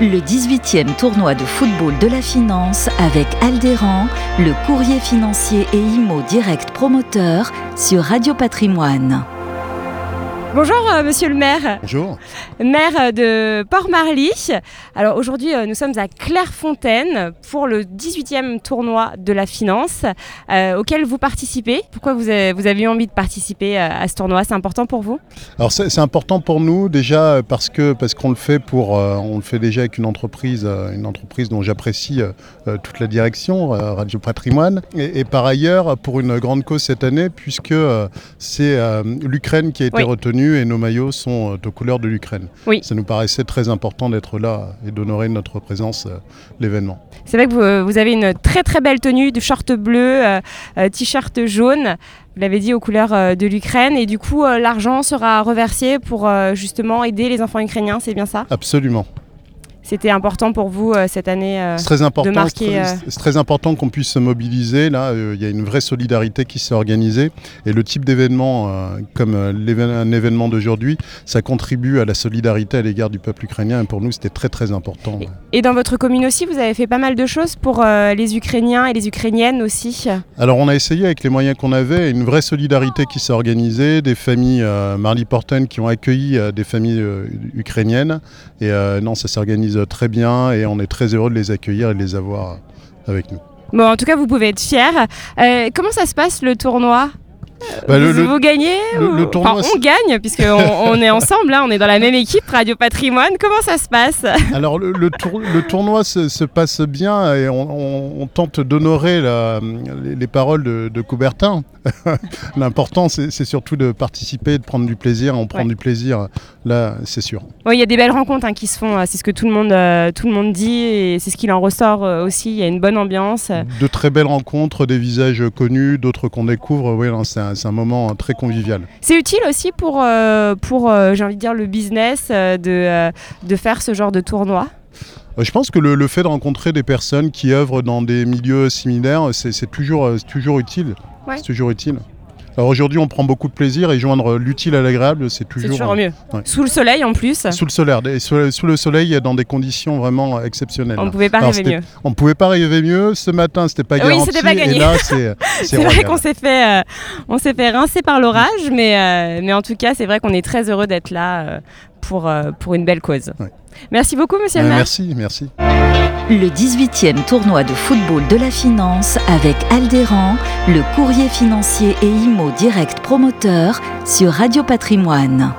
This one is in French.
Le 18e tournoi de football de la finance avec Aldéran, le courrier financier et IMO direct promoteur sur Radio Patrimoine. Bonjour euh, monsieur le maire. Bonjour. Maire euh, de Port-Marly. Alors aujourd'hui euh, nous sommes à Clairefontaine pour le 18e tournoi de la finance auquel vous participez. Pourquoi vous avez, vous avez eu envie de participer à ce tournoi? C'est important pour vous? Alors c'est important pour nous déjà parce que parce qu'on le fait pour on le fait déjà avec une entreprise une entreprise dont j'apprécie toute la direction Radio Patrimoine et, par ailleurs pour une grande cause cette année puisque c'est l'Ukraine qui a été retenue et nos maillots sont euh, aux couleurs de l'Ukraine. Oui. Ça nous paraissait très important d'être là et d'honorer notre présence euh, l'événement. C'est vrai que euh, vous, avez une très très belle tenue de short bleu, t-shirt jaune. Vous l'avez dit aux couleurs de l'Ukraine et du coup l'argent sera reversé pour justement aider les enfants ukrainiens, c'est bien ça? Absolument c'était important pour vous euh, cette année euh, très important, de marquer. Euh, c'est très, important qu'on puisse se mobiliser. Là, il y a une vraie solidarité qui s'est organisée et le type d'événement comme un événement d'aujourd'hui, ça contribue à la solidarité à l'égard du peuple ukrainien. Et pour nous, c'était très très important. Et, dans votre commune aussi, vous avez fait pas mal de choses pour les Ukrainiens et les Ukrainiennes aussi. Alors, on a essayé avec les moyens qu'on avait, une vraie solidarité qui s'est organisée, des familles Marley Porten qui ont accueilli des familles ukrainiennes. Et non, ça s'est organisé très bien et on est très heureux de les accueillir et de les avoir avec nous. Bon, en tout cas, vous pouvez être fiers. Euh, comment ça se passe le tournoi? Bah, vous, gagnez enfin, On gagne, puisqu'on on est ensemble, hein, on est dans la même équipe, Radio Patrimoine. Comment ça se passe? Alors, le, le, tournoi se, passe bien et on, tente d'honorer les, paroles de, Coubertin. L'important, c'est surtout de participer, de prendre du plaisir. On prend du plaisir, là, c'est sûr. Oui, il y a des belles rencontres hein, qui se font, c'est ce que tout le, monde, euh, tout le monde dit et c'est ce qu'il en ressort euh, aussi. Il y a une bonne ambiance. De très belles rencontres, des visages connus, d'autres qu'on découvre. Oui, c'est c'est un moment très convivial. C'est utile aussi pour, euh, pour euh, j'ai envie de dire, le business euh, de, de faire ce genre de tournoi? Je pense que le, fait de rencontrer des personnes qui œuvrent dans des milieux similaires, c'est toujours, toujours utile. C'est toujours utile. Alors aujourd'hui, on prend beaucoup de plaisir et joindre l'utile à l'agréable, c'est toujours, toujours mieux. Sous le soleil en plus. Sous le soleil, sous, le soleil, dans des conditions vraiment exceptionnelles. On ne pouvait pas rêver mieux. On ne pouvait pas rêver mieux. Ce matin, c'était pas garanti. Oui, c'était pas gagné. Et là, c'est c'est vrai qu'on s'est fait, euh, on s'est fait rincer par l'orage, mais, euh, mais en tout cas, c'est vrai qu'on est très heureux d'être là euh, pour, pour une belle cause. Merci beaucoup, monsieur le maire. Merci, merci. Le 18e tournoi de football de la finance avec Aldéran, le courrier financier et IMO direct promoteur sur Radio Patrimoine.